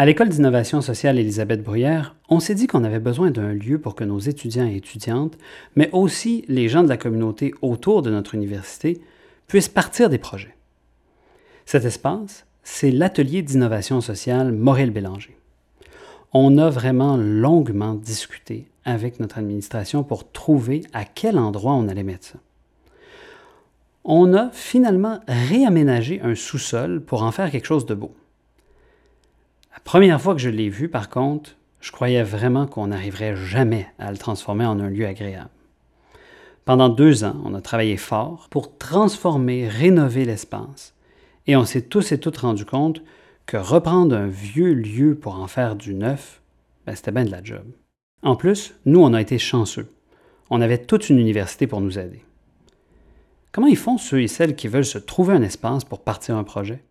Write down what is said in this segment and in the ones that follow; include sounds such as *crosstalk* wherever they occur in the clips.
À l'École d'innovation sociale Élisabeth Bruyère, on s'est dit qu'on avait besoin d'un lieu pour que nos étudiants et étudiantes, mais aussi les gens de la communauté autour de notre université, puissent partir des projets. Cet espace, c'est l'atelier d'innovation sociale Mauriel Bélanger. On a vraiment longuement discuté avec notre administration pour trouver à quel endroit on allait mettre ça. On a finalement réaménagé un sous-sol pour en faire quelque chose de beau. La première fois que je l'ai vu, par contre, je croyais vraiment qu'on n'arriverait jamais à le transformer en un lieu agréable. Pendant deux ans, on a travaillé fort pour transformer, rénover l'espace, et on s'est tous et toutes rendus compte que reprendre un vieux lieu pour en faire du neuf, ben, c'était bien de la job. En plus, nous, on a été chanceux. On avait toute une université pour nous aider. Comment ils font ceux et celles qui veulent se trouver un espace pour partir un projet?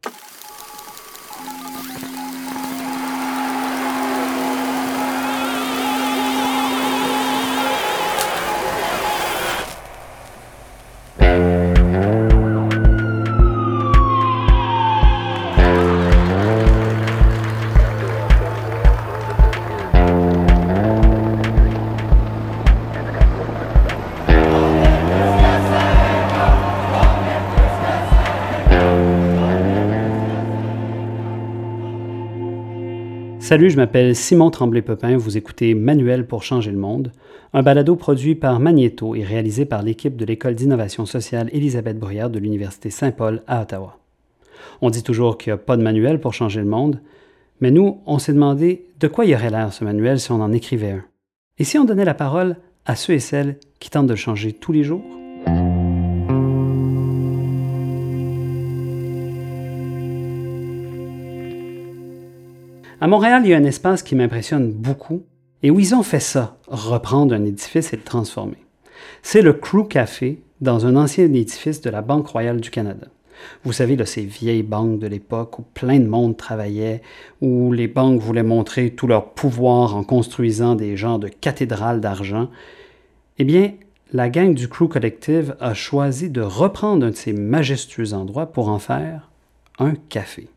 Salut, je m'appelle Simon Tremblay-Pepin, vous écoutez Manuel pour changer le monde, un balado produit par Magneto et réalisé par l'équipe de l'École d'innovation sociale Élisabeth Bruyère de l'Université Saint-Paul à Ottawa. On dit toujours qu'il n'y a pas de manuel pour changer le monde, mais nous, on s'est demandé de quoi il y aurait l'air ce manuel si on en écrivait un. Et si on donnait la parole à ceux et celles qui tentent de changer tous les jours? À Montréal, il y a un espace qui m'impressionne beaucoup et où ils ont fait ça, reprendre un édifice et le transformer. C'est le Crew Café dans un ancien édifice de la Banque royale du Canada. Vous savez, là, ces vieilles banques de l'époque où plein de monde travaillait, où les banques voulaient montrer tout leur pouvoir en construisant des genres de cathédrales d'argent. Eh bien, la gang du Crew Collective a choisi de reprendre un de ces majestueux endroits pour en faire un café.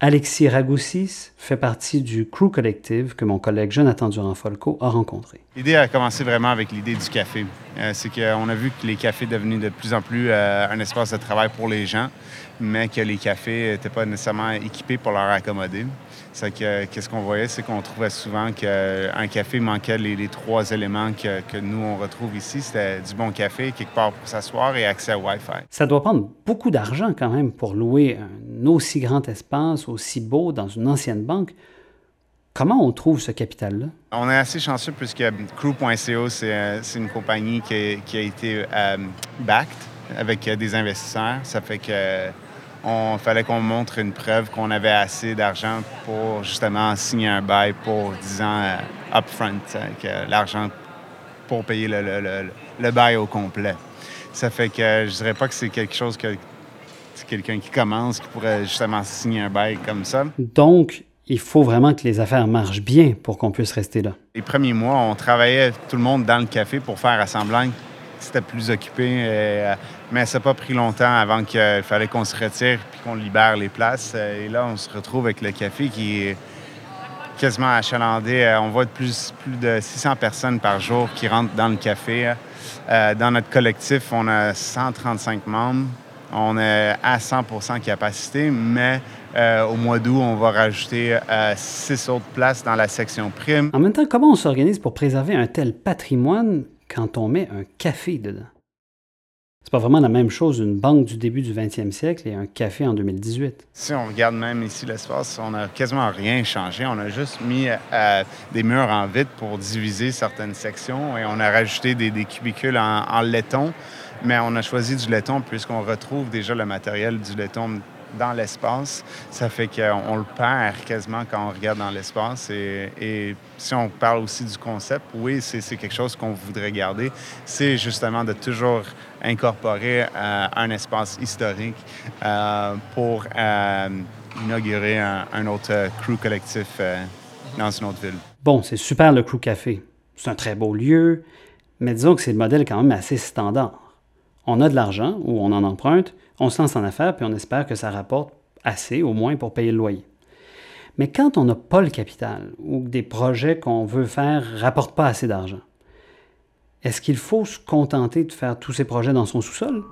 Alexis Ragoussis fait partie du crew collective que mon collègue Jonathan Durand-Folco a rencontré. L'idée a commencé vraiment avec l'idée du café. Euh, c'est qu'on a vu que les cafés devenaient de plus en plus euh, un espace de travail pour les gens, mais que les cafés n'étaient pas nécessairement équipés pour leur accommoder. C'est que qu'est-ce qu'on voyait, c'est qu'on trouvait souvent qu'un café manquait les, trois éléments que, nous on retrouve ici. C'était du bon café, quelque part pour s'asseoir et accès au Wi-Fi. Ça doit prendre beaucoup d'argent quand même pour louer un aussi grand espace, aussi beau dans une ancienne banque. Comment on trouve ce capital-là? On est assez chanceux puisque Crew.co, c'est une compagnie qui, a été euh, backed avec des investisseurs. Ça fait que on fallait qu'on montre une preuve qu'on avait assez d'argent pour justement signer un bail pour 10 ans euh, upfront, que l'argent pour payer le, bail au complet. Ça fait que je dirais pas que c'est quelque chose que c'est quelqu'un qui commence qui pourrait justement signer un bail comme ça. Donc, il faut vraiment que les affaires marchent bien pour qu'on puisse rester là. Les premiers mois, on travaillait tout le monde dans le café pour faire assemblant c'était plus occupé. Euh, mais ça n'a pas pris longtemps avant qu'il fallait qu'on se retire puis qu'on libère les places. Et là, on se retrouve avec le café qui est quasiment achalandé. Euh, on voit de plus, plus de 600 personnes par jour qui rentrent dans le café. Euh, dans notre collectif, on a 135 membres. On est à 100% capacité, mais au mois d'août, on va rajouter six autres places dans la section prime. En même temps, comment on s'organise pour préserver un tel patrimoine quand on met un café dedans? C'est pas vraiment la même chose une banque du début du 20e siècle et un café en 2018. Si on regarde même ici l'espace, on n'a quasiment rien changé. On a juste mis euh, des murs en vitre pour diviser certaines sections et on a rajouté des, cubicules en, en, laiton. Mais on a choisi du laiton puisqu'on retrouve déjà le matériel du laiton dans l'espace. Ça fait qu'on le perd quasiment quand on regarde dans l'espace. Et, si on parle aussi du concept, oui, c'est quelque chose qu'on voudrait garder. C'est justement de toujours incorporer euh, un espace historique euh, pour euh, inaugurer un, autre crew collectif dans une autre ville. Bon, c'est super le crew café. C'est un très beau lieu, mais disons que c'est le modèle quand même assez standard. On a de l'argent ou on en emprunte, on se lance en affaires puis on espère que ça rapporte assez au moins pour payer le loyer. Mais quand on n'a pas le capital ou que des projets qu'on veut faire ne rapportent pas assez d'argent, est-ce qu'il faut se contenter de faire tous ces projets dans son sous-sol?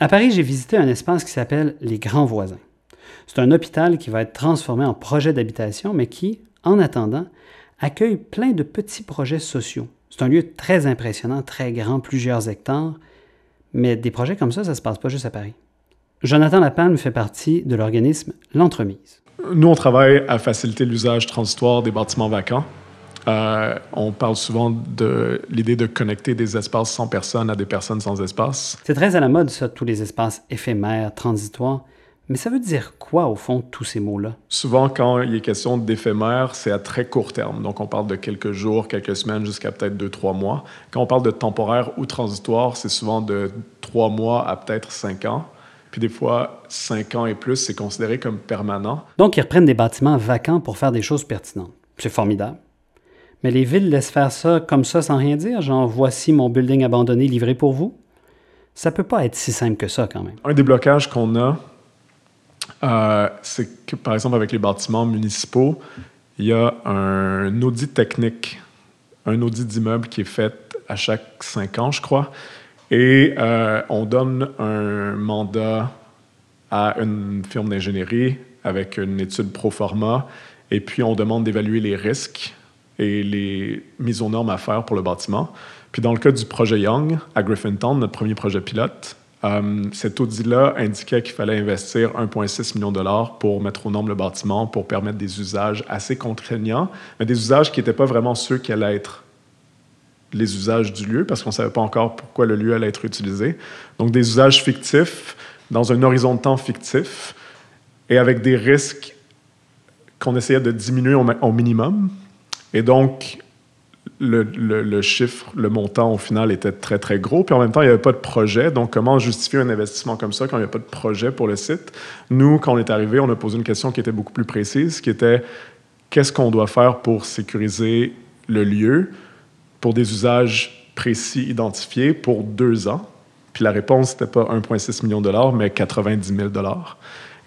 À Paris, j'ai visité un espace qui s'appelle Les Grands Voisins. C'est un hôpital qui va être transformé en projet d'habitation, mais qui, en attendant, accueille plein de petits projets sociaux. C'est un lieu très impressionnant, très grand, plusieurs hectares, mais des projets comme ça, ça ne se passe pas juste à Paris. Jonathan Lapalme fait partie de l'organisme L'Entremise. Nous, on travaille à faciliter l'usage transitoire des bâtiments vacants. Euh, on parle souvent de l'idée de connecter des espaces sans personne à des personnes sans espace. C'est très à la mode, ça, tous les espaces éphémères, transitoires. Mais ça veut dire quoi, au fond, tous ces mots-là? Souvent, quand il est question d'éphémère, c'est à très court terme. Donc, on parle de quelques jours, quelques semaines, jusqu'à peut-être deux, trois mois. Quand on parle de temporaire ou transitoire, c'est souvent de trois mois à peut-être cinq ans. Puis des fois, cinq ans et plus, c'est considéré comme permanent. Donc, ils reprennent des bâtiments vacants pour faire des choses pertinentes. C'est formidable. Mais les villes laissent faire ça comme ça sans rien dire, genre voici mon building abandonné livré pour vous? Ça peut pas être si simple que ça quand même. Un des blocages qu'on a, euh, c'est que, par exemple, avec les bâtiments municipaux, il y a un audit technique, un audit d'immeuble qui est fait à chaque cinq ans, je crois. Et euh, on donne un mandat à une firme d'ingénierie avec une étude pro forma, et puis on demande d'évaluer les risques et les mises aux normes à faire pour le bâtiment. Puis dans le cas du projet Young à Griffintown, notre premier projet pilote, euh, cet audit-là indiquait qu'il fallait investir 1,6 million de dollars pour mettre aux normes le bâtiment, pour permettre des usages assez contraignants, mais des usages qui n'étaient pas vraiment ceux qui allaient être les usages du lieu, parce qu'on ne savait pas encore pourquoi le lieu allait être utilisé. Donc des usages fictifs, dans un horizon de temps fictif, et avec des risques qu'on essayait de diminuer au minimum. Et donc, le, chiffre, le montant au final était très, très gros. Puis en même temps, il n'y avait pas de projet. Donc, comment justifier un investissement comme ça quand il n'y a pas de projet pour le site? Nous, quand on est arrivé, on a posé une question qui était beaucoup plus précise, qui était qu'est-ce qu'on doit faire pour sécuriser le lieu pour des usages précis identifiés pour deux ans? Puis la réponse, n'était pas 1,6 million de dollars, mais 90 000 dollars.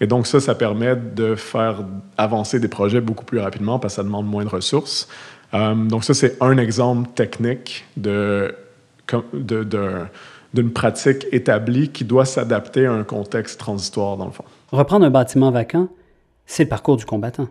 Et donc ça, ça permet de faire avancer des projets beaucoup plus rapidement parce que ça demande moins de ressources. Euh, donc ça, c'est un exemple technique de, d'une pratique établie qui doit s'adapter à un contexte transitoire, dans le fond. Reprendre un bâtiment vacant, c'est le parcours du combattant.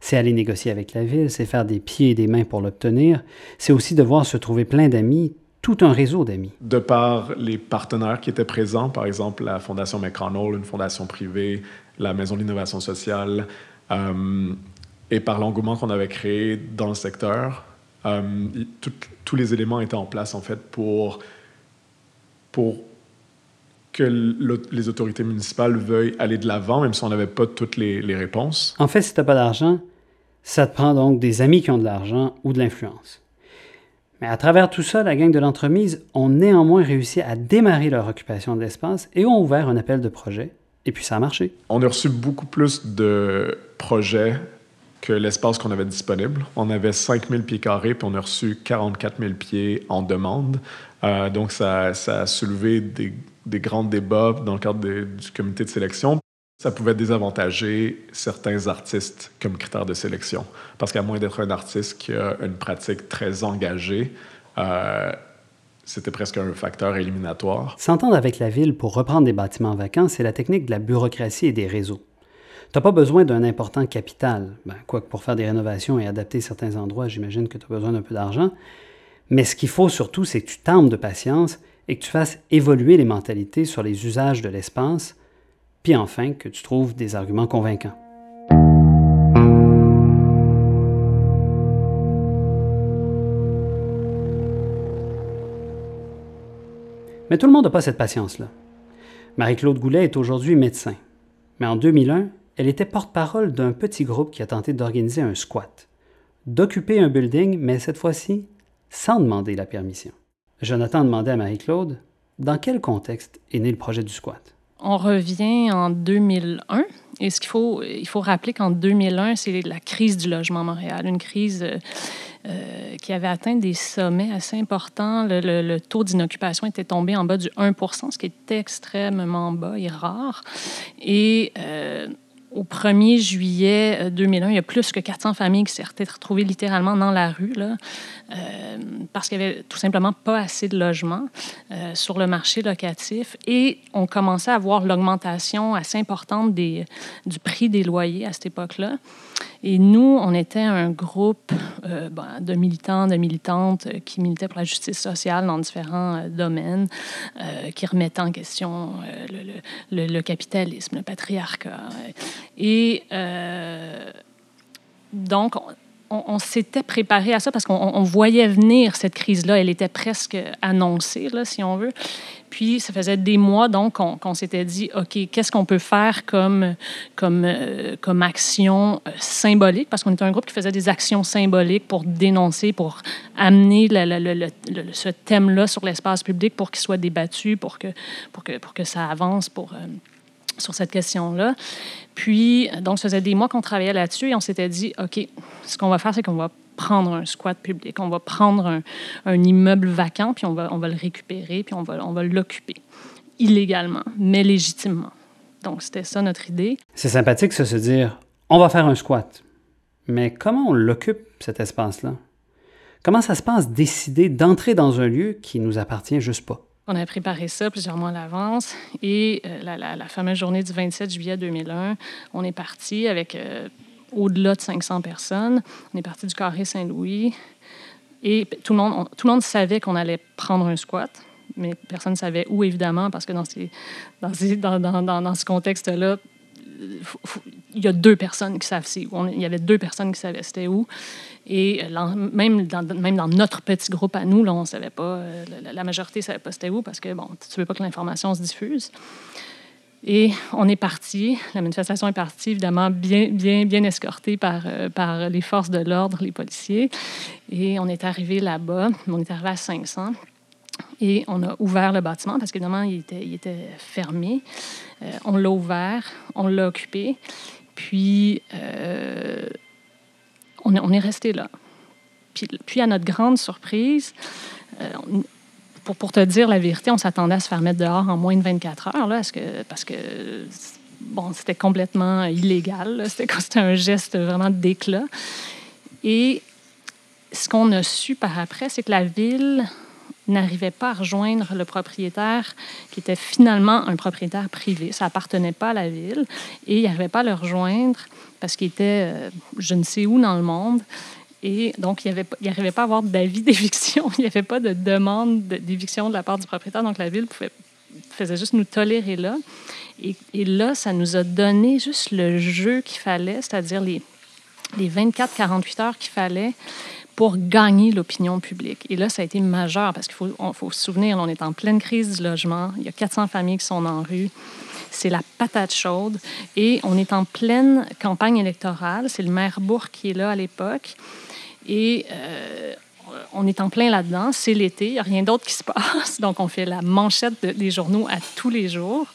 C'est aller négocier avec la ville, c'est faire des pieds et des mains pour l'obtenir. C'est aussi devoir se trouver plein d'amis, tout un réseau d'amis. De par les partenaires qui étaient présents, par exemple la Fondation McConnell, une fondation privée, la Maison de l'innovation sociale, euh, et par l'engouement qu'on avait créé dans le secteur, euh, tous les éléments étaient en place en fait pour, pour que les autorités municipales veuillent aller de l'avant, même si on n'avait pas toutes les, les, réponses. En fait, si tu n'as pas d'argent, ça te prend donc des amis qui ont de l'argent ou de l'influence. Mais à travers tout ça, la gang de l'entremise ont néanmoins réussi à démarrer leur occupation de l'espace et ont ouvert un appel de projet. Et puis ça a marché. On a reçu beaucoup plus de projets que l'espace qu'on avait disponible. On avait 5000 pieds carrés, puis on a reçu 44 000 pieds en demande. Euh, donc, ça, ça, a soulevé des, des, grands débats dans le cadre du comité de sélection. Ça pouvait désavantager certains artistes comme critère de sélection. Parce qu'à moins d'être un artiste qui a une pratique très engagée, euh, c'était presque un facteur éliminatoire. S'entendre avec la ville pour reprendre des bâtiments vacants, c'est la technique de la bureaucratie et des réseaux. Tu n'as pas besoin d'un important capital. Ben, quoique pour faire des rénovations et adapter certains endroits, j'imagine que tu as besoin d'un peu d'argent. Mais ce qu'il faut surtout, c'est que tu t'armes de patience et que tu fasses évoluer les mentalités sur les usages de l'espace, puis enfin que tu trouves des arguments convaincants. Mais tout le monde n'a pas cette patience-là. Marie-Claude Goulet est aujourd'hui médecin. Mais en 2001, elle était porte-parole d'un petit groupe qui a tenté d'organiser un squat, d'occuper un building, mais cette fois-ci sans demander la permission. Jonathan demandait à Marie-Claude dans quel contexte est né le projet du squat? On revient en 2001. Et ce qu'il faut, il faut rappeler qu'en 2001, c'est la crise du logement à Montréal, une crise euh, qui avait atteint des sommets assez importants. Le, taux d'inoccupation était tombé en bas du 1% ce qui est extrêmement bas et rare. Et euh, au 1er juillet 2001, euh, il y a plus que 400 familles qui s'étaient retrouvées littéralement dans la rue, là, euh, parce qu'il n'y avait tout simplement pas assez de logements euh, sur le marché locatif. Et on commençait à voir l'augmentation assez importante des, du prix des loyers à cette époque-là. Et nous, on était un groupe ben, de militants, de militantes qui militaient pour la justice sociale dans différents domaines, qui remettaient en question le, le, le, capitalisme, le patriarcat. Et donc, on, s'était préparé à ça parce qu'on voyait venir cette crise-là. Elle était presque annoncée, si on veut. Puis, ça faisait des mois, donc, qu'on s'était dit, OK, qu'est-ce qu'on peut faire comme, euh, action euh, symbolique? Parce qu'on était un groupe qui faisait des actions symboliques pour dénoncer, pour amener ce thème-là sur l'espace public pour qu'il soit débattu, pour que ça avance, pour... Euh, sur cette question-là. Puis, donc, ça faisait des mois qu'on travaillait là-dessus et on s'était dit, OK, ce qu'on va faire, c'est qu'on va prendre un squat public, on va prendre un, immeuble vacant, puis on va, on va le récupérer, puis on va, on va l'occuper illégalement, mais légitimement. Donc, c'était ça notre idée. C'est sympathique, ça, se dire, on va faire un squat. Mais comment on l'occupe, cet espace-là? Comment ça se passe décider d'entrer dans un lieu qui nous appartient juste pas? On a préparé ça plusieurs mois à l'avance. Et euh, la, fameuse journée du 27 juillet 2001, on est parti avec euh, au-delà de 500 personnes. On est parti du Carré Saint-Louis. Et tout le monde, tout le monde savait qu'on allait prendre un squat, mais personne ne savait où, évidemment, parce que dans, ces, dans, dans, dans, dans ce contexte-là, il y a deux personnes qui savent où. Il y avait deux personnes qui savaient c'était où. Et euh, même, dans, notre petit groupe à nous, on savait pas, euh, la, majorité ne savait pas c'était où parce que, bon, tu veux pas que l'information se diffuse. Et on est parti. La manifestation est partie, évidemment, bien, bien, bien escortée par, euh, les forces de l'ordre, les policiers. Et on est arrivé là-bas. On est arrivé à 500. Et on a ouvert le bâtiment parce qu'évidemment, il était fermé. on l'a ouvert, on l'a occupé. Puis, on, est resté là. Puis, à notre grande surprise, euh, pour, pour te dire la vérité, on s'attendait à se faire mettre dehors en moins de 24 heures, là, parce que, parce que bon, c'était complètement illégal. C'était un geste vraiment d'éclat. Et ce qu'on a su par après, c'est que la ville n'arrivait pas à rejoindre le propriétaire qui était finalement un propriétaire privé. Ça appartenait pas à la ville et il n'arrivait pas à le rejoindre parce qu'il était euh, je ne sais où dans le monde. Et donc, il n'arrivait pas à avoir d'avis *laughs* d'éviction. Il n'y avait pas de demande d'éviction de la part du propriétaire. Donc, la ville faisait juste nous tolérer là. Et, et là, ça nous a donné juste le jeu qu'il fallait, c'est-à-dire les, les 24-48 heures qu'il fallait pour gagner l'opinion publique. Et là, ça a été majeur parce qu'il faut, se souvenir, on est en pleine crise du logement. Il y a 400 familles qui sont en rue c'est la patate chaude. Et on est en pleine campagne électorale. C'est le maire Bourg qui est là à l'époque. Et euh, on est en plein là-dedans. C'est l'été, il n'y a rien d'autre qui se *laughs* passe. Donc, on fait la manchette des journaux à tous les jours.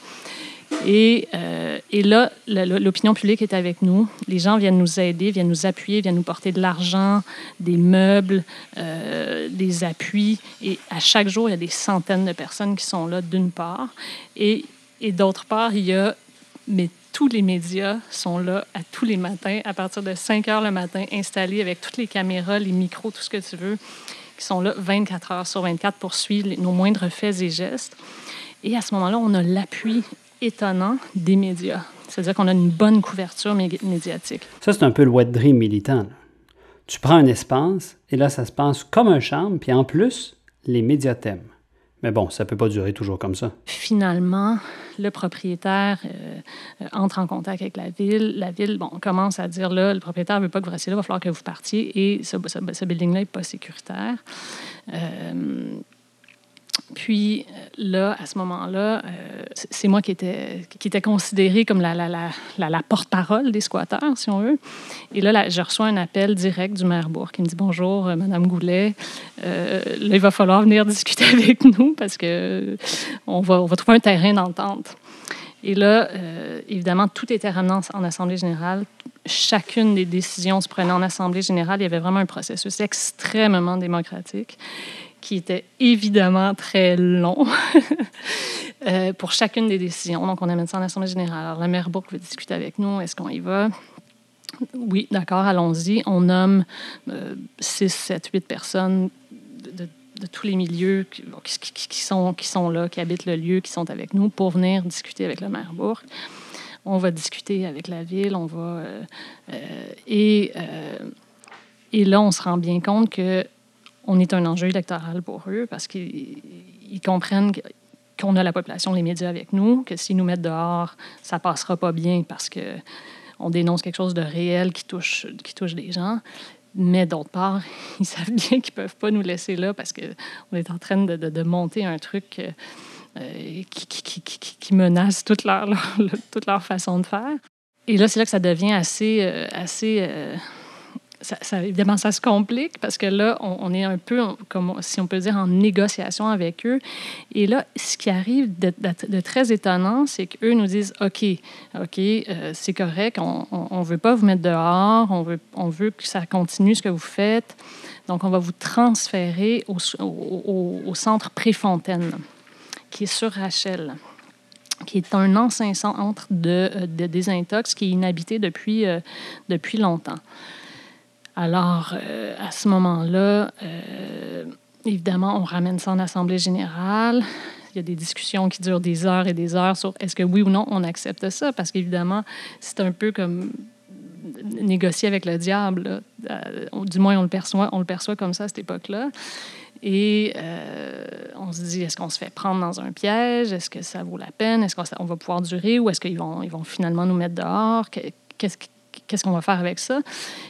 Et, euh, et là, l'opinion publique est avec nous. Les gens viennent nous aider, viennent nous appuyer, viennent nous porter de l'argent, des meubles, euh, des appuis. Et à chaque jour, il y a des centaines de personnes qui sont là, d'une part. Et et d'autre part, il y a, mais tous les médias sont là à tous les matins, à partir de 5 heures le matin, installés avec toutes les caméras, les micros, tout ce que tu veux, qui sont là 24 heures sur 24 pour suivre nos moindres faits et gestes. Et à ce moment-là, on a l'appui étonnant des médias. C'est-à-dire qu'on a une bonne couverture médiatique. Ça, c'est un peu le wet dream militant. Tu prends un espace et là, ça se passe comme un charme, puis en plus, les médias t'aiment. Mais bon, ça ne peut pas durer toujours comme ça. Finalement, le propriétaire euh, entre en contact avec la ville. La ville, bon, commence à dire là, le propriétaire ne veut pas que vous restiez là, il va falloir que vous partiez et ce, ce, building-là n'est pas sécuritaire. Euh, puis euh, là, à ce moment-là, euh, c'est moi qui était, qui était considérée comme la, la, la, porte-parole des squatteurs, si on veut. Et là, je reçois un appel direct du maire Bourg qui me dit Bonjour, euh, Madame Goulet. là, il va falloir venir discuter *laughs* avec nous parce que on va, on va trouver un terrain d'entente. Et là, évidemment, tout était ramené en, Assemblée générale. Chacune des décisions se prenait en Assemblée générale. Il y avait vraiment un processus extrêmement démocratique qui était évidemment très long *laughs* euh, pour chacune des décisions. Donc, on amène ça en Assemblée générale. Alors, la maire Bourque veut discuter avec nous. Est-ce qu'on y va? Oui, d'accord, allons-y. On nomme 6, 7, 8 personnes de, tous les milieux qui, sont, là, qui habitent le lieu, qui sont avec nous pour venir discuter avec le maire Bourque. On va discuter avec la ville, on va... Euh, euh, et là, on se rend bien compte que on est un enjeu électoral pour eux parce qu'ils comprennent qu'on a la population, les médias avec nous, que s'ils nous mettent dehors, ça passera pas bien parce que on dénonce quelque chose de réel qui touche, qui touche des gens. Mais d'autre part, *laughs* ils savent bien qu'ils peuvent pas nous laisser là parce qu'on est en train de, de, monter un truc euh, qui, qui, qui, menace toute *laughs* leur, toute leur façon de faire. Et là, c'est là que ça devient assez, euh, assez euh, évidemment, ça se complique parce que là, on, est un peu, si on peut dire, en négociation avec eux. Et là, ce qui arrive de, très étonnant, c'est qu'eux nous disent OK, OK, euh, c'est correct, on ne veut pas vous mettre dehors, on veut, on veut que ça continue ce que vous faites. Donc, on va vous transférer au, au, centre Préfontaine, qui est sur Rachel qui est un ancien centre de, de désintox qui est inhabité depuis, euh, depuis longtemps. Alors, euh, à ce moment-là, euh, évidemment, on ramène ça en Assemblée générale. Il y a des discussions qui durent des heures et des heures sur est-ce que oui ou non on accepte ça, parce qu'évidemment, c'est un peu comme négocier avec le diable. Euh, du moins, on le perçoit, on le perçoit comme ça à cette époque-là. Et on se dit, est-ce qu'on se fait prendre dans un piège? Est-ce que ça vaut la peine? Est-ce qu'on va pouvoir durer ou est-ce qu'ils vont, ils vont finalement nous mettre dehors? Qu'est-ce qu'est-ce qu'on va faire avec ça?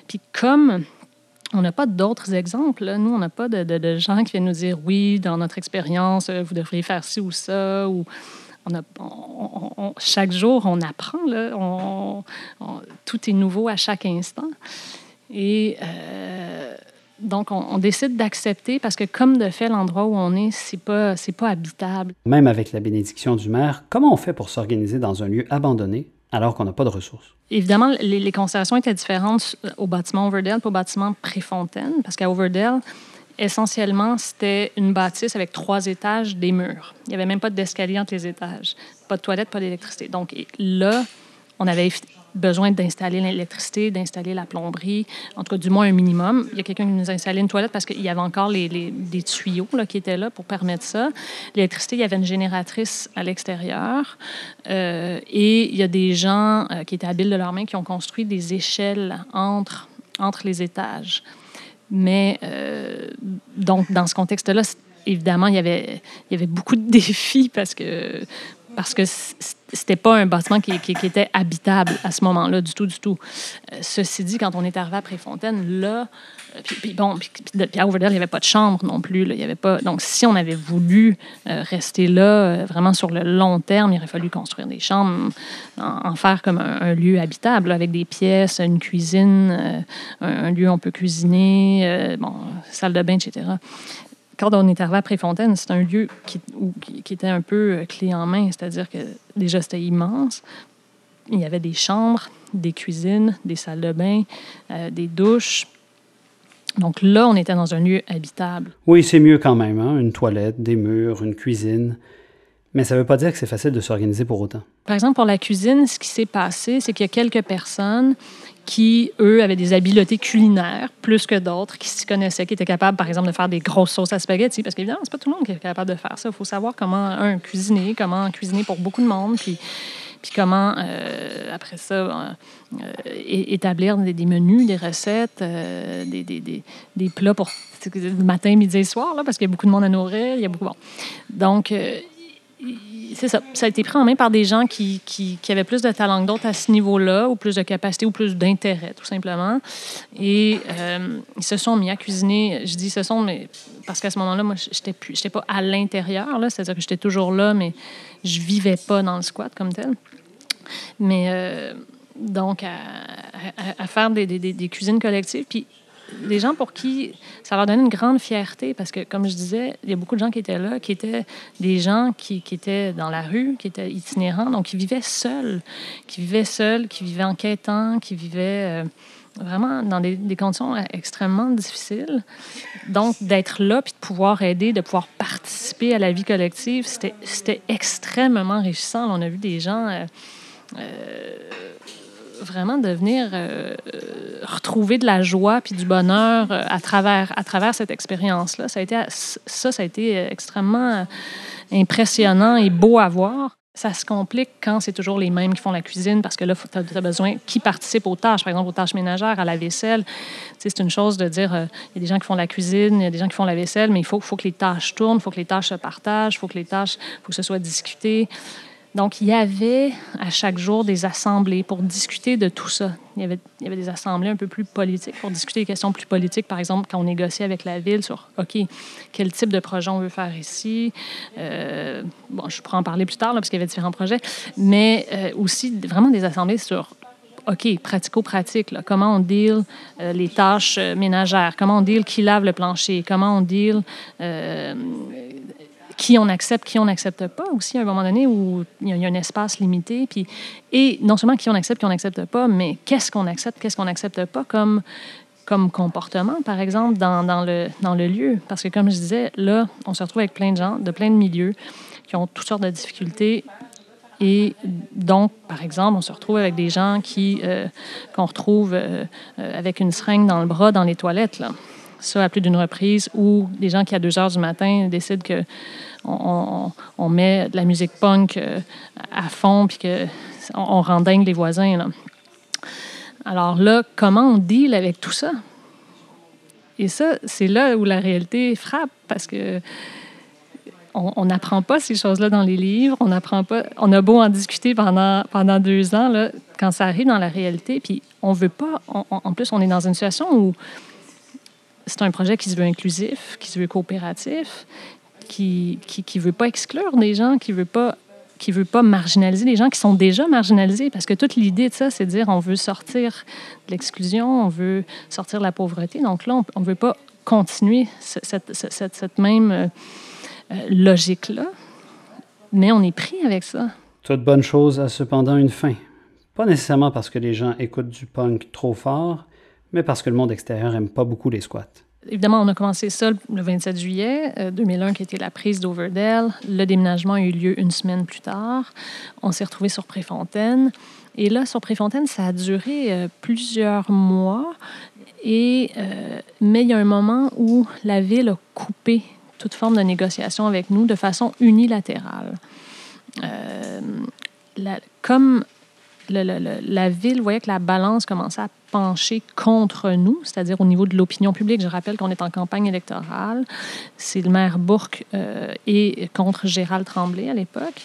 Puis comme on n'a pas d'autres exemples, nous, on n'a pas de, gens qui viennent nous dire, oui, dans notre expérience, euh, vous devriez faire ci ou ça, ou chaque jour, on apprend, tout est nouveau à chaque instant. Et euh, donc, on, décide d'accepter parce que, comme de fait, l'endroit où on est, c'est pas, c'est pas habitable. Même avec la bénédiction du maire, comment on fait pour s'organiser dans un lieu abandonné alors qu'on n'a pas de ressources? Évidemment, les, considérations étaient différentes au bâtiment Overdale et au bâtiment Préfontaine, parce qu'à Overdale, essentiellement, c'était une bâtisse avec trois étages, des murs. Il n'y avait même pas d'escalier entre les étages. Pas de toilette, pas d'électricité. Donc là, on avait besoin d'installer l'électricité, d'installer la plomberie, en tout cas, du moins un minimum. Il y a quelqu'un qui nous a installé une toilette parce qu'il y avait encore les, des tuyaux là, qui étaient là pour permettre ça. L'électricité, il y avait une génératrice à l'extérieur. Euh, et il y a des gens euh, qui étaient habiles de leurs mains qui ont construit des échelles entre, entre les étages. Mais euh, donc, dans ce contexte-là, évidemment, il y, avait, il y avait beaucoup de *laughs* défis parce que parce que c'était pas un bâtiment qui, était habitable à ce moment-là du tout, du tout. Euh, ceci dit, quand on est arrivé à Préfontaine, là, euh, puis, bon, puis, à Overdale, il n'y avait pas de chambre non plus. Il y avait pas, donc, si on avait voulu euh, rester là, vraiment sur le long terme, il aurait fallu construire des chambres, en, faire comme un, lieu habitable, avec des pièces, une cuisine, un, lieu où on peut cuisiner, bon, salle de bain, etc quand on est arrivé à Préfontaine, c'est un lieu qui, qui, était un peu euh, clé en main, c'est-à-dire que déjà c'était immense. Il y avait des chambres, des cuisines, des salles de bain, euh, des douches. Donc là, on était dans un lieu habitable. Oui, c'est mieux quand même, hein? une toilette, des murs, une cuisine. Mais ça ne veut pas dire que c'est facile de s'organiser pour autant. Par exemple, pour la cuisine, ce qui s'est passé, c'est qu'il y a quelques personnes qui, eux, avaient des habiletés culinaires plus que d'autres, qui s'y connaissaient, qui étaient capables, par exemple, de faire des grosses sauces à spaghetti. Parce qu'évidemment, c'est pas tout le monde qui est capable de faire ça. Il faut savoir comment, un, cuisiner, comment cuisiner pour beaucoup de monde, puis, puis comment, euh, après ça, euh, euh, établir des, menus, des recettes, des, des, des, plats pour matin, midi et soir, là, parce qu'il y a beaucoup de monde à nourrir. Il y a beaucoup... Bon. Donc, c'est ça. Ça a été pris en main par des gens qui, qui, qui avaient plus de talent que d'autres à ce niveau-là, ou plus de capacité, ou plus d'intérêt, tout simplement. Et euh, ils se sont mis à cuisiner. Je dis ce sont, mais parce qu'à ce moment-là, moi, je n'étais pas à l'intérieur, c'est-à-dire que j'étais toujours là, mais je vivais pas dans le squat comme tel. Mais euh, donc, à, à, faire des, des, des, cuisines collectives. Puis des gens pour qui ça leur donnait une grande fierté parce que, comme je disais, il y a beaucoup de gens qui étaient là, qui étaient des gens qui, étaient dans la rue, qui étaient itinérants, donc qui vivaient seuls, qui vivaient seuls, qui vivaient en quêtant, qui vivaient... Euh, vraiment dans des, conditions extrêmement difficiles. Donc, d'être là, puis de pouvoir aider, de pouvoir participer à la vie collective, c'était extrêmement enrichissant. On a vu des gens euh, euh, vraiment devenir, euh, retrouver de la joie puis du bonheur à travers, à travers cette expérience-là. Ça, ça, ça a été extrêmement impressionnant et beau à voir ça se complique quand c'est toujours les mêmes qui font la cuisine parce que là, tu as, besoin qui participe aux tâches, par exemple aux tâches ménagères, à la vaisselle. c'est une chose de dire, euh, il y a des gens qui font la cuisine, il y a des gens qui font la vaisselle, mais il faut, faut que les tâches tournent, il faut que les tâches se partagent, il faut que les tâches, faut que ce soit discuté. Donc, il y avait à chaque jour des assemblées pour discuter de tout ça. Il y avait, des assemblées un peu plus politiques pour discuter des questions plus politiques. Par exemple, quand on négociait avec la ville sur, OK, quel type de projet on veut faire ici? Euh, bon, je pourrais en parler plus tard, parce qu'il y avait différents projets. Mais euh, aussi, vraiment des assemblées sur OK, pratico-pratique, comment on deal euh, les tâches ménagères, comment on deal qui lave le plancher, comment on deal qui on accepte, qui on n'accepte pas aussi à un moment donné où il y, a, un espace limité. Puis, et non seulement qui on accepte, qui on n'accepte pas, mais qu'est-ce qu'on accepte, qu'est-ce qu'on n'accepte pas comme, comme comportement, par exemple, dans, dans, le, dans le lieu. Parce que, comme je disais, là, on se retrouve avec plein de gens de plein de milieux qui ont toutes sortes de difficultés. Et donc, par exemple, on se retrouve avec des gens qui euh, qu'on retrouve euh, euh, avec une seringue dans le bras dans les toilettes. Là. Ça, à plus d'une reprise, ou des gens qui, à 2 heures du matin, décident que on, met de la musique punk euh, à fond, puis qu'on on rend dingue les voisins. Alors là, comment on deal avec tout ça? Et ça, c'est là où la réalité frappe, parce que on n'apprend pas ces choses-là dans les livres, on n'apprend pas, on a beau en discuter pendant, pendant deux ans, là, quand ça arrive dans la réalité, puis on veut pas, en plus, on est dans une situation où c'est un projet qui se veut inclusif, qui se veut coopératif, qui ne qui, veut pas exclure des gens, qui veut pas qui veut pas marginaliser les gens qui sont déjà marginalisés. Parce que toute l'idée de ça, c'est de dire on veut sortir de l'exclusion, on veut sortir de la pauvreté. Donc là, on ne veut pas continuer cette, cette, cette même euh, euh, logique-là, mais on est pris avec ça. Toute bonne chose a cependant une fin. Pas nécessairement parce que les gens écoutent du punk trop fort, mais parce que le monde extérieur aime pas beaucoup les squats. Évidemment, on a commencé ça le 27 juillet 2001, euh, qui était la prise d'Overdale. Le déménagement a eu lieu une semaine plus tard. On s'est retrouvé sur Préfontaine. Et là, sur Préfontaine, ça a duré euh, plusieurs mois. Et, euh, mais il y a un moment où la ville a coupé toute forme de négociation avec nous de façon unilatérale. comme la ville voyait que la balance commençait à pencher contre nous, c'est-à-dire au niveau de l'opinion publique. Je rappelle qu'on est en campagne électorale. C'est le maire Bourque euh, et contre Gérald Tremblay à l'époque.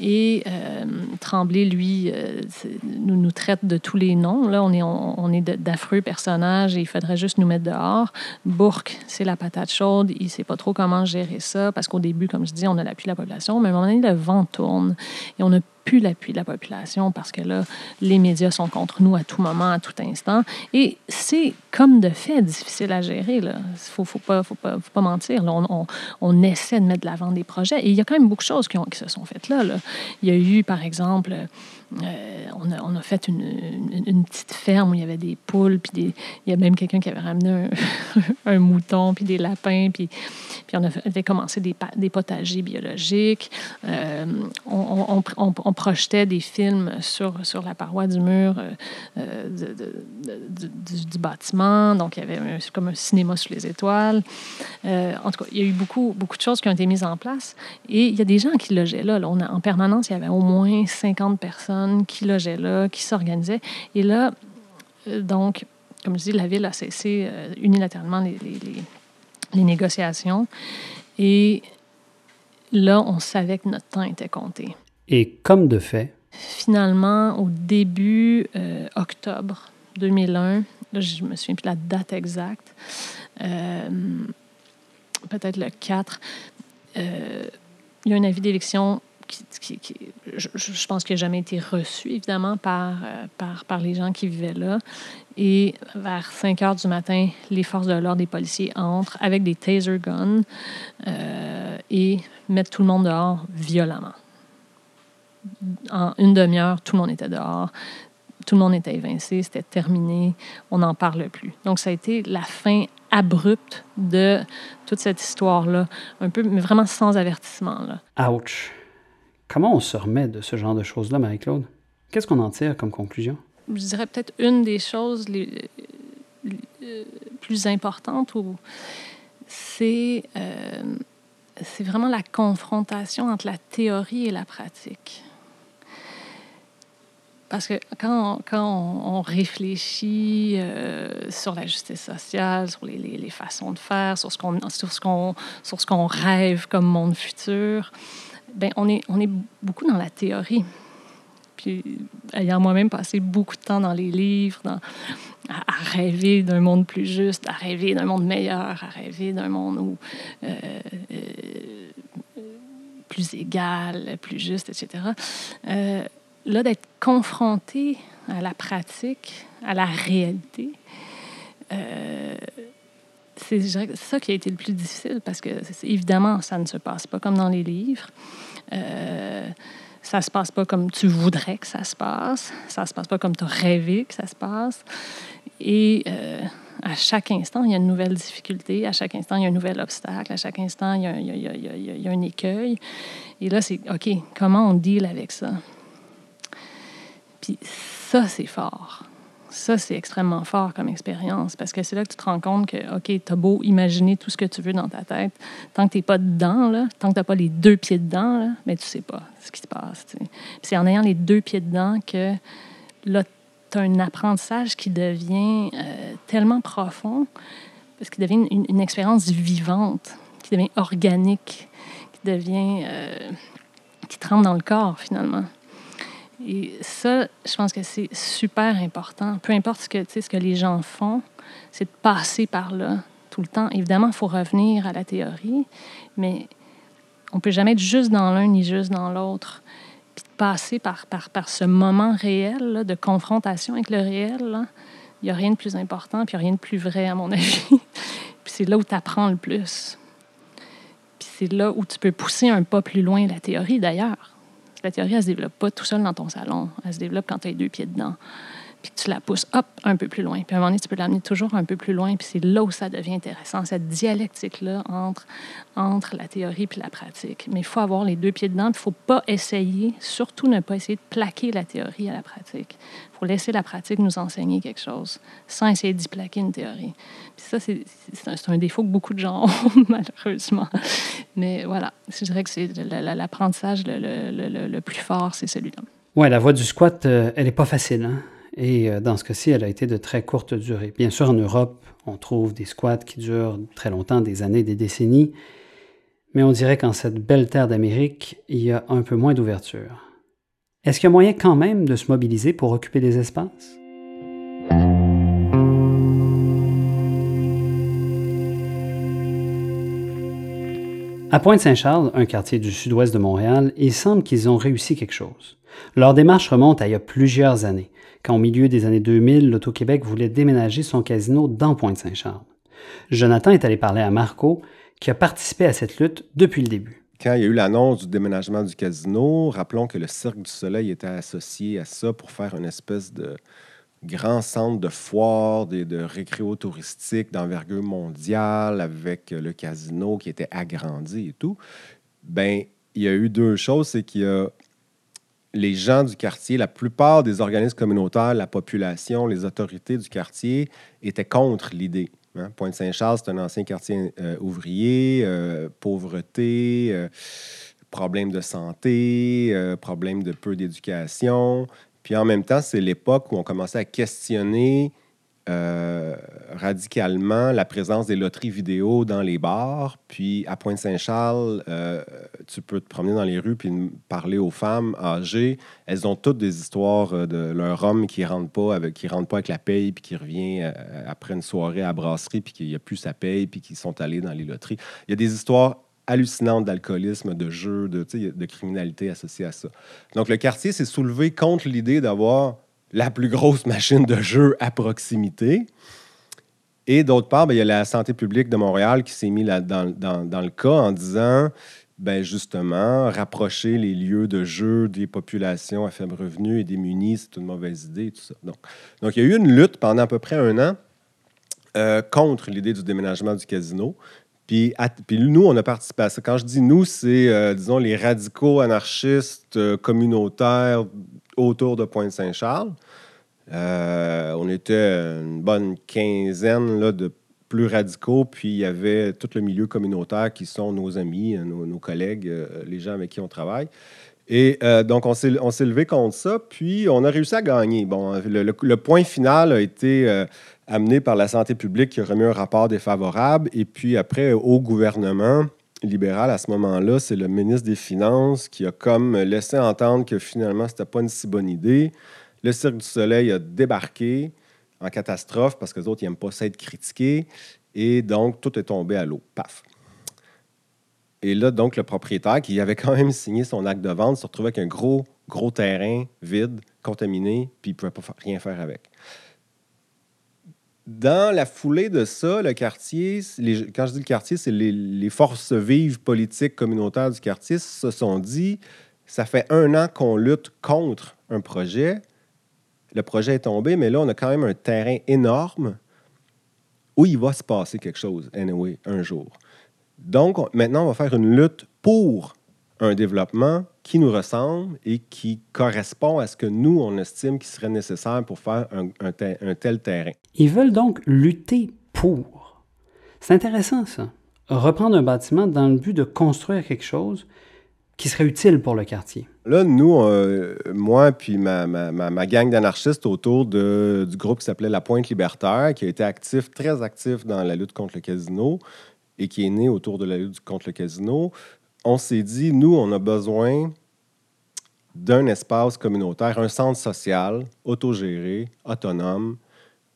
Et euh, Tremblay, lui, euh, nous, nous traite de tous les noms. Là, on est, on, est d'affreux personnages et il faudrait juste nous mettre dehors. Bourque, c'est la patate chaude. Il ne sait pas trop comment gérer ça parce qu'au début, comme je dis, on a l'appui de la population. Mais à un moment donné, le vent tourne et on a plus l'appui de la population parce que là, les médias sont contre nous à tout moment, à tout instant. Et c'est comme de fait difficile à gérer. Il ne faut, faut, pas, faut, pas, faut pas mentir. on, on, on, essaie de mettre de l'avant des projets. Et il y a quand même beaucoup de choses qui, ont, qui se sont faites là, là. Il y a eu, par exemple, euh, on, a, on, a, fait une, une, petite ferme où il y avait des poules, puis des, il y a même quelqu'un qui avait ramené un, *laughs* mouton, puis des lapins, puis, puis on avait commencé des, des potagers biologiques. Euh, on, on, projetait des films sur, sur la paroi du mur euh, du, bâtiment, donc il y avait comme un cinéma sous les étoiles. en tout cas, il y a eu beaucoup, beaucoup de choses qui ont été mises en place, et il y a des gens qui logeaient là. là en permanence, il y avait au moins 50 personnes qui logeaient là, qui s'organisaient. Et là, euh, donc, comme je dis, la ville a cessé euh, unilatéralement les, les, négociations. Et là, on savait que notre temps était compté. Et comme de fait. Finalement, au début euh, octobre 2001, là, je me souviens plus la date exacte, peut-être le 4, il y a un avis d'élection qui, je, pense n'a jamais été reçu, évidemment, par, par, par les gens qui vivaient là. Et vers 5 heures du matin, les forces de l'ordre, des policiers entrent avec des taser guns et mettent tout le monde dehors violemment. En une demi-heure, tout le monde était dehors tout le monde était évincé, c'était terminé, on n'en parle plus. Donc, ça a été la fin abrupte de toute cette histoire-là, un peu, mais vraiment sans avertissement. Là. Ouch! Comment on se remet de ce genre de choses-là, Marie-Claude? Qu'est-ce qu'on en tire comme conclusion? Je dirais peut-être une des choses les, plus importantes, c'est euh, c'est vraiment la confrontation entre la théorie et la pratique. Parce que quand, on, réfléchit euh, sur la justice sociale, sur les, façons de faire, sur ce qu'on sur ce qu'on sur ce qu'on rêve comme monde futur, ben on est on est beaucoup dans la théorie. Puis ayant moi-même passé beaucoup de temps dans les livres, à, rêver d'un monde plus juste, à rêver d'un monde meilleur, à rêver d'un monde euh, euh, plus égal, plus juste, etc là, d'être confronté à la pratique, à la réalité, euh, c'est ça qui a été le plus difficile parce que, évidemment, ça ne se passe pas comme dans les livres. Euh, ça se passe pas comme tu voudrais que ça se passe. Ça se passe pas comme tu as rêvé que ça se passe. Et euh, à chaque instant, il y a une nouvelle difficulté. À chaque instant, il y a un nouvel obstacle. À chaque instant, il y a, il y a, un écueil. Et là, c'est OK, comment on deal avec ça? Puis ça, c'est fort. Ça, c'est extrêmement fort comme expérience parce que c'est là que tu te rends compte que, OK, tu as beau imaginer tout ce que tu veux dans ta tête, tant que tu n'es pas dedans, là, tant que tu n'as pas les deux pieds dedans, là, mais tu sais pas ce qui se passe. C'est en ayant les deux pieds dedans que là, tu as un apprentissage qui devient euh, tellement profond parce qu'il devient une, expérience vivante, qui devient organique, qui devient. Euh, qui te rentre dans le corps finalement. Et ça, je pense que c'est super important. Peu importe ce que, ce que les gens font, c'est de passer par là tout le temps. Évidemment, il faut revenir à la théorie, mais on ne peut jamais être juste dans l'un ni juste dans l'autre. Puis de passer par, par, par ce moment réel de confrontation avec le réel, il n'y a rien de plus important, puis il n'y a rien de plus vrai, à mon avis. *laughs* puis c'est là où tu apprends le plus. Puis c'est là où tu peux pousser un pas plus loin la théorie, d'ailleurs la théorie, elle ne se développe pas tout seul dans ton salon. Elle se développe quand tu as les deux pieds dedans. Puis tu la pousses, hop, un peu plus loin. Puis à un moment donné, tu peux l'amener toujours un peu plus loin. Puis c'est là où ça devient intéressant, cette dialectique-là entre, entre la théorie et la pratique. Mais il faut avoir les deux pieds dedans. Il ne faut pas essayer, surtout ne pas essayer de plaquer la théorie à la pratique. Il faut laisser la pratique nous enseigner quelque chose, sans essayer d'y plaquer une théorie. Puis ça, c'est un, un, défaut que beaucoup de gens *laughs* ont, malheureusement. Mais voilà, je dirais que c'est l'apprentissage le, le, le, plus fort, c'est celui-là. Oui, la voie du squat, euh, elle n'est pas facile. Hein? Et euh, dans ce cas-ci, elle a été de très courte durée. Bien sûr, en Europe, on trouve des squats qui durent très longtemps, des années, des décennies. Mais on dirait qu'en cette belle terre d'Amérique, il y a un peu moins d'ouverture. Est-ce qu'il y a moyen quand même de se mobiliser pour occuper des espaces? À Pointe-Saint-Charles, un quartier du sud-ouest de Montréal, il semble qu'ils ont réussi quelque chose. Leur démarche remonte à il y a plusieurs années, quand au milieu des années 2000, l'Auto-Québec voulait déménager son casino dans Pointe-Saint-Charles. Jonathan est allé parler à Marco, qui a participé à cette lutte depuis le début. Quand il y a eu l'annonce du déménagement du casino, rappelons que le Cirque du Soleil était associé à ça pour faire une espèce de, grand centre de foire, de, de récréo touristique d'envergure mondiale avec le casino qui était agrandi et tout, ben il y a eu deux choses, c'est qu'il y a les gens du quartier, la plupart des organismes communautaires, la population, les autorités du quartier étaient contre l'idée. Hein. Pointe-Saint-Charles, c'est un ancien quartier euh, ouvrier, euh, pauvreté, euh, problèmes de santé, problèmes de peu d'éducation. Puis en même temps, c'est l'époque où on commençait à questionner euh, radicalement la présence des loteries vidéo dans les bars. Puis à Pointe-Saint-Charles, euh, tu peux te promener dans les rues puis parler aux femmes âgées. Elles ont toutes des histoires euh, de leur homme qui rentre avec rentre pas avec la paye puis qui revient après une soirée à brasserie puis qu'il n'y a plus sa paye puis qui sont allés dans les loteries. Il y a des histoires hallucinante d'alcoolisme, de jeux, de, de criminalité associée à ça. Donc, le quartier s'est soulevé contre l'idée d'avoir la plus grosse machine de jeu à proximité. Et d'autre part, ben, il y a la santé publique de Montréal qui s'est mis là dans, dans- dans le cas en disant, ben, justement, rapprocher les lieux de jeu des populations à faible revenu et démunies, c'est une mauvaise idée, tout ça. Donc, donc, il y a eu une lutte pendant à peu près un an euh, contre l'idée du déménagement du casino. Puis, puis nous, on a participé à ça. Quand je dis nous, c'est, euh, disons, les radicaux anarchistes euh, communautaires autour de Pointe-Saint-Charles. Euh, on était une bonne quinzaine là, de plus radicaux, puis il y avait tout le milieu communautaire qui sont nos amis, euh, nos, collègues, euh, les gens avec qui on travaille. Et donc, on s'est levé contre ça, puis on a réussi à gagner. Bon, le, point final a été amené par la santé publique qui a remis un rapport défavorable, et puis après, au gouvernement libéral, à ce moment-là, c'est le ministre des Finances qui a comme laissé entendre que finalement, c'était pas une si bonne idée. Le Cirque du Soleil a débarqué en catastrophe parce que les autres, ils n'aiment pas ça être critiqués. Et donc, tout est tombé à l'eau. Paf. Et là, donc, le propriétaire, qui avait quand même signé son acte de vente, se retrouvait avec un gros, gros terrain vide, contaminé, puis il ne pouvait pas rien faire avec. Dans la foulée de ça, le quartier, quand je dis le quartier, c'est les, forces vives politiques communautaires du quartier se sont dit, ça fait un an qu'on lutte contre un projet, le projet est tombé, mais là, on a quand même un terrain énorme où il va se passer quelque chose, anyway, un jour. Donc, on- maintenant, on va faire une lutte pour un développement qui nous ressemble et qui correspond à ce que nous, on estime qui serait nécessaire pour faire un tel terrain. Ils veulent donc lutter pour. C'est intéressant, ça. Reprendre un bâtiment dans le but de construire quelque chose qui serait utile pour le quartier. Là, nous, moi puis ma, gang d'anarchistes autour du groupe qui s'appelait La Pointe Libertaire, qui a été actif, très actif dans la lutte contre le casino et qui est né autour de la lutte contre le casino, on s'est dit, nous, on a besoin d'un espace communautaire, un centre social, autogéré, autonome,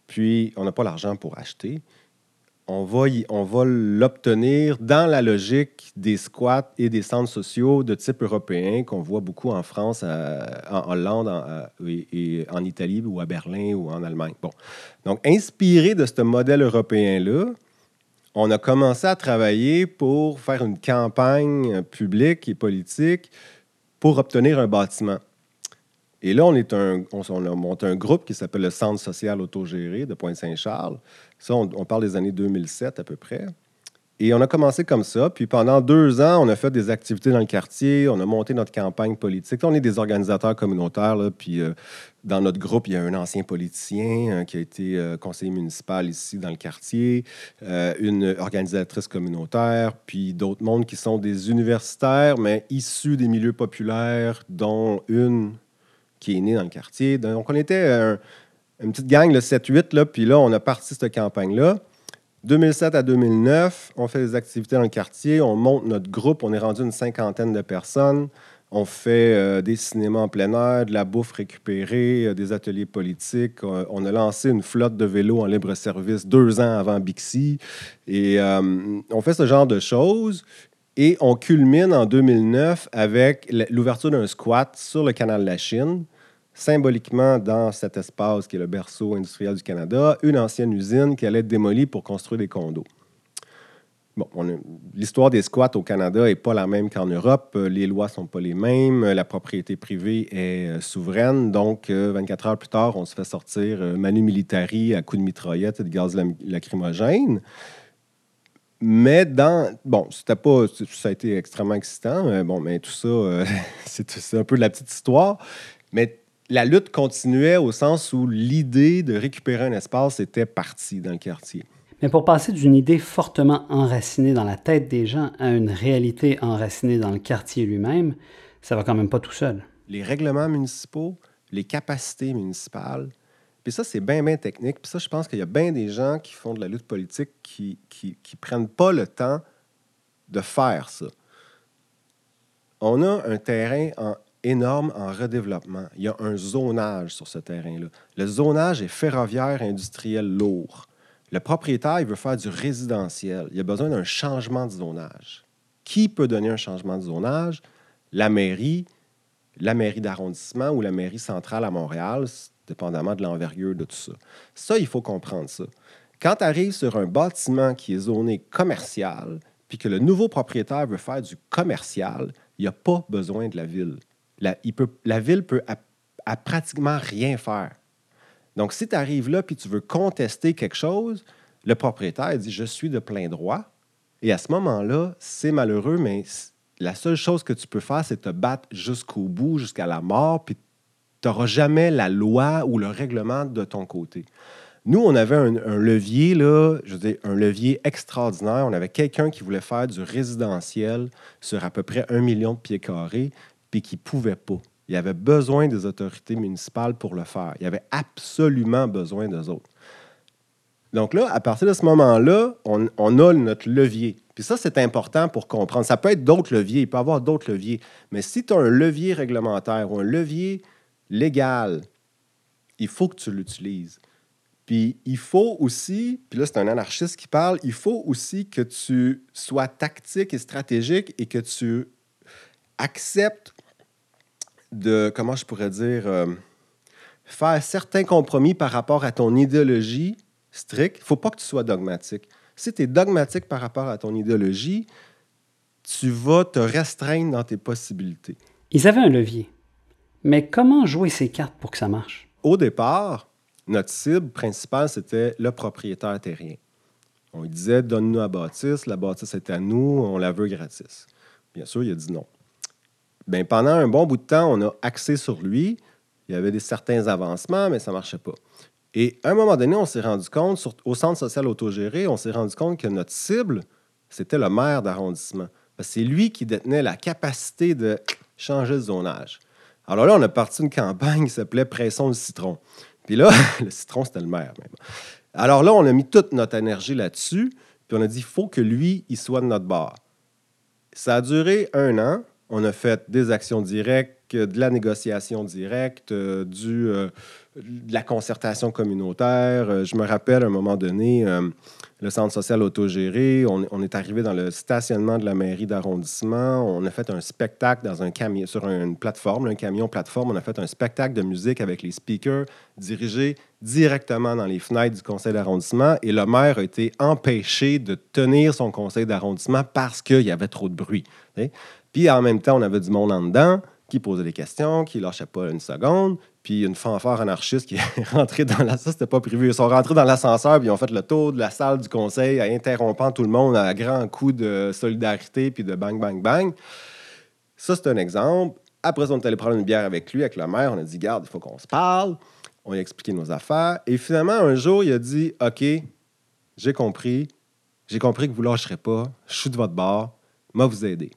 puis on n'a pas l'argent pour acheter. On va, y- on va l'obtenir dans la logique des squats et des centres sociaux de type européen qu'on voit beaucoup en France, à- en Hollande en- à- et, et en Italie ou à Berlin ou en Allemagne. Bon. Donc, inspiré de ce modèle européen-là, on a commencé à travailler pour faire une campagne euh, publique et politique pour obtenir un bâtiment. Et là, on, est un, on, on a monté un groupe qui s'appelle le Centre social autogéré de Pointe-Saint-Charles. Ça, on, parle des années 2007 à peu près. Et on a commencé comme ça. Puis pendant deux ans, on a fait des activités dans le quartier. On a monté notre campagne politique. On est des organisateurs communautaires. puis euh, dans notre groupe, il y a un ancien politicien euh, qui a été euh, conseiller municipal ici dans le quartier, une organisatrice communautaire, puis d'autres mondes qui sont des universitaires, mais issus des milieux populaires, dont une qui est née dans le quartier. Donc on était un- une petite gang, le 7-8, là, puis là, on a parti cette campagne-là. 2007 à 2009, on fait des activités dans le quartier, on monte notre groupe, on est rendu une cinquantaine de personnes. On fait euh, des cinémas en plein air, de la bouffe récupérée, euh, des ateliers politiques. Euh, on a lancé une flotte de vélos en libre service deux ans avant Bixi. Et on fait ce genre de choses. Et on culmine en 2009 avec l'ouverture d'un squat sur le canal de la Chine, symboliquement dans cet espace qui est le berceau industriel du Canada, une ancienne usine qui allait être démolie pour construire des condos. Bon, l'histoire des squats au Canada n'est pas la même qu'en Europe. Euh, Les lois ne sont pas les mêmes. Euh, La propriété privée est euh, souveraine. Donc, euh, 24 heures plus tard, on se fait sortir Manu Militari à coups de mitraillette et de gaz lacrymogène. Mais dans. Bon, c'était pas. Ça a été extrêmement excitant. euh, Bon, mais tout ça, euh, *laughs* c'est c'est un peu de la petite histoire. Mais la lutte continuait au sens où l'idée de récupérer un espace était partie dans le quartier. Mais pour passer d'une idée fortement enracinée dans la tête des gens à une réalité enracinée dans le quartier lui-même, ça va quand même pas tout seul. les règlements municipaux, les capacités municipales. Puis ça, c'est bien, bien technique. Puis ça, je pense qu'il y a bien des gens qui font de la lutte politique qui qui, qui prennent pas le temps de faire ça. On a un terrain en- énorme en redéveloppement. Il y a un zonage sur ce terrain-là. Le zonage est ferroviaire industriel lourd. Le propriétaire, il veut faire du résidentiel. Il a besoin d'un changement de zonage. Qui peut donner un changement de zonage? La mairie, la mairie d'arrondissement ou la mairie centrale à Montréal, dépendamment de l'envergure de tout ça. Ça, il faut comprendre ça. Quand tu arrives sur un bâtiment qui est zoné commercial, puis que le nouveau propriétaire veut faire du commercial, il n'y a pas besoin de la ville. La, il peut, la ville peut à, pratiquement rien faire. Donc, si tu arrives là puis tu veux contester quelque chose, le propriétaire dit Je suis de plein droit. Et à ce moment-là, c'est malheureux, mais la seule chose que tu peux faire, c'est te battre jusqu'au bout, jusqu'à la mort, puis tu n'auras jamais la loi ou le règlement de ton côté. Nous, on avait un, levier, là, je veux dire, un levier extraordinaire. On avait quelqu'un qui voulait faire du résidentiel sur à peu près un million de pieds carrés, puis qui ne pouvait pas. Il avait besoin des autorités municipales pour le faire. Il avait absolument besoin d'eux autres. Donc là, à partir de ce moment-là, on, on, a notre levier. Puis ça, c'est important pour comprendre. Ça peut être d'autres leviers, il peut y avoir d'autres leviers. Mais si tu as un levier réglementaire ou un levier légal, il faut que tu l'utilises. Puis il faut aussi, puis là c'est un anarchiste qui parle, il faut aussi que tu sois tactique et stratégique et que tu acceptes de, comment je pourrais dire, euh, faire certains compromis par rapport à ton idéologie stricte. Il ne faut pas que tu sois dogmatique. Si tu es dogmatique par rapport à ton idéologie, tu vas te restreindre dans tes possibilités. Ils avaient un levier. Mais comment jouer ces cartes pour que ça marche? Au départ, notre cible principale, c'était le propriétaire terrien. On lui disait Donne-nous la bâtisse, la bâtisse est à nous, on la veut gratis. Bien sûr, il a dit non. Pendant un bon bout de temps, on a axé sur lui. Il y avait des certains avancements, mais ça ne marchait pas. Et à un moment donné, on s'est rendu compte, au centre social autogéré, on s'est rendu compte que notre cible, c'était le maire d'arrondissement. C'est lui qui détenait la capacité de changer de zonage. Alors là, on a parti une campagne qui s'appelait Pressons le citron. Puis là, *laughs* le citron, c'était le maire même. Alors là, on a mis toute notre énergie là-dessus, puis on a dit, il faut que lui, il soit de notre bord. Ça a duré un an. On a fait des actions directes, de la négociation directe, euh, euh, de la concertation communautaire. Euh, je me rappelle un moment donné, le centre social autogéré. On, est arrivé dans le stationnement de la mairie d'arrondissement. On a fait un spectacle dans un sur une plateforme, un camion plateforme. On a fait un spectacle de musique avec les speakers dirigés directement dans les fenêtres du conseil d'arrondissement. Et le maire a été empêché de tenir son conseil d'arrondissement parce qu'il y avait trop de bruit. Puis en même temps, on avait du monde en dedans qui posait des questions, qui lâchait pas une seconde puis une fanfare anarchiste qui *laughs* est rentrée dans la... Ça, c'était pas prévu. Ils sont rentrés dans l'ascenseur, puis ils ont fait le tour de la salle du conseil, interrompant tout le monde à grands coups de solidarité, puis de bang, bang, bang. Ça, c'est un exemple. Après, on est allé prendre une bière avec lui, avec le maire. On a dit, garde, il faut qu'on se parle. On a expliqué nos affaires. Et finalement, un jour, il a dit, OK, j'ai compris. J'ai compris que vous lâcherez pas. Je suis de votre bord. Moi, vous aider.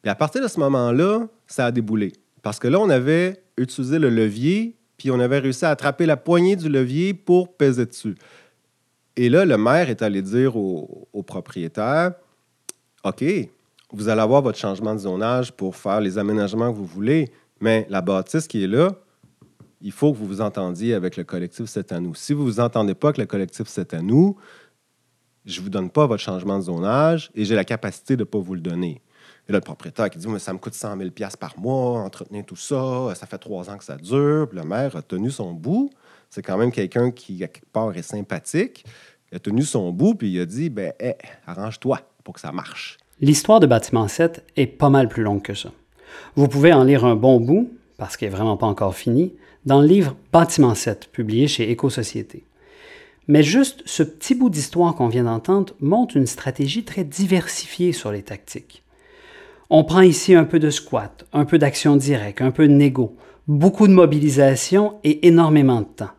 Puis à partir de ce moment-là, ça a déboulé. Parce que là, on avait utilisé le levier, puis on avait réussi à attraper la poignée du levier pour peser dessus. Et là, le maire est allé dire au, propriétaire OK, vous allez avoir votre changement de zonage pour faire les aménagements que vous voulez, mais la bâtisse qui est là, il faut que vous vous entendiez avec le collectif C'est à nous. Si vous ne vous entendez pas avec le collectif C'est à nous, je ne vous donne pas votre changement de zonage et j'ai la capacité de ne pas vous le donner. Et là, le propriétaire qui dit mais Ça me coûte 100 000 par mois, entretenir tout ça, ça fait trois ans que ça dure. Puis le maire a tenu son bout. C'est quand même quelqu'un qui, à quelque part, est sympathique. Il a tenu son bout, puis il a dit ben, arrange-toi pour que ça marche. L'histoire de Bâtiment 7 est pas mal plus longue que ça. Vous pouvez en lire un bon bout, parce qu'il n'est vraiment pas encore fini, dans le livre Bâtiment 7, publié chez Éco-Société. Mais juste ce petit bout d'histoire qu'on vient d'entendre montre une stratégie très diversifiée sur les tactiques. On prend ici un peu de squat, un peu d'action directe, un peu de négo, beaucoup de mobilisation et énormément de temps.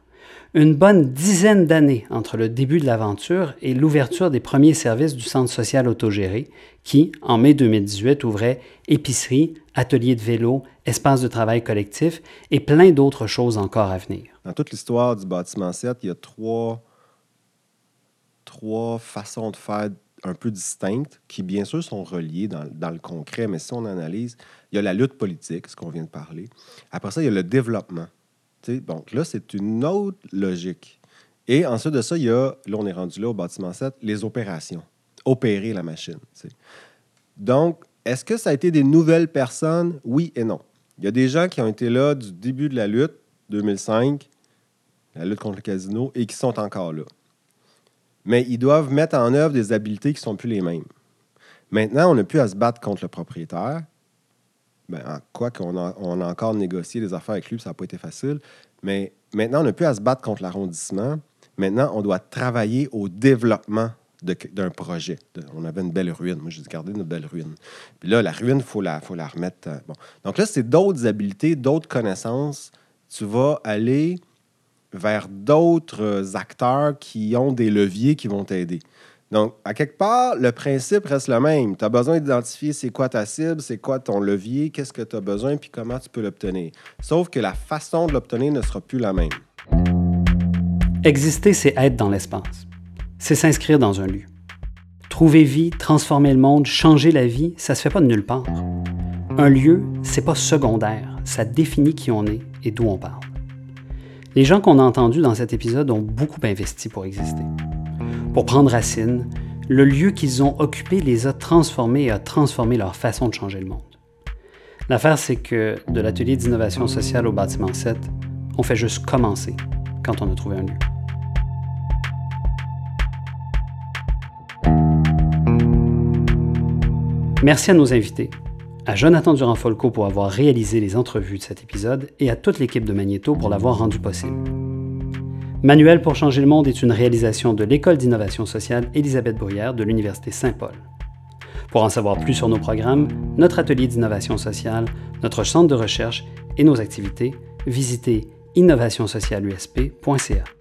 Une bonne dizaine d'années entre le début de l'aventure et l'ouverture des premiers services du Centre social autogéré, qui, en mai 2018, ouvrait épicerie, atelier de vélo, espace de travail collectif et plein d'autres choses encore à venir. Dans toute l'histoire du bâtiment 7, il y a trois, trois façons de faire un peu distinctes, qui bien sûr sont reliées dans, dans, le concret, mais si on analyse, il y a la lutte politique, ce qu'on vient de parler. Après ça, il y a le développement. donc là, c'est une autre logique. Et ensuite de ça, il y a, là on est rendu là au bâtiment 7, les opérations. Opérer la machine. Donc, est-ce que ça a été des nouvelles personnes? Oui et non. Il y a des gens qui ont été là du début de la lutte, 2005, la lutte contre le casino, et qui sont encore là. Mais ils doivent mettre en œuvre des habiletés qui ne sont plus les mêmes. Maintenant, on n'a plus à se battre contre le propriétaire. Ben, en quoi qu'on a, on a encore négocié des affaires avec lui, ça n'a pas été facile. Mais maintenant, on n'a plus à se battre contre l'arrondissement. Maintenant, on doit travailler au développement d'un projet. On avait une belle ruine. Moi, j'ai gardé une belle ruine. Puis là, la ruine, il faut la, faut la remettre. euh, bon. Donc là, c'est d'autres habiletés, d'autres connaissances. Tu vas aller vers d'autres acteurs qui ont des leviers qui vont t'aider. Donc, à quelque part, le principe reste le même. Tu as besoin d'identifier c'est quoi ta cible, c'est quoi ton levier, qu'est-ce que tu as besoin, puis comment tu peux l'obtenir. Sauf que la façon de l'obtenir ne sera plus la même. Exister, c'est être dans l'espace. C'est s'inscrire dans un lieu. Trouver vie, transformer le monde, changer la vie, ça se fait pas de nulle part. Un lieu, c'est pas secondaire, ça définit qui on est et d'où on parle. Les gens qu'on a entendus dans cet épisode ont beaucoup investi pour exister. Pour prendre racine, le lieu qu'ils ont occupé les a transformés et a transformé leur façon de changer le monde. L'affaire, c'est que de l'atelier d'innovation sociale au bâtiment 7, on fait juste commencer quand on a trouvé un lieu. Merci à nos invités, à Jonathan Durand-Folco pour avoir réalisé les entrevues de cet épisode et à toute l'équipe de Magnéto pour l'avoir rendu possible. Manuel pour changer le monde est une réalisation de l'École d'innovation sociale Élisabeth Bruyère de l'Université Saint-Paul. Pour en savoir plus sur nos programmes, notre atelier d'innovation sociale, notre centre de recherche et nos activités, visitez innovationsocialusp.ca.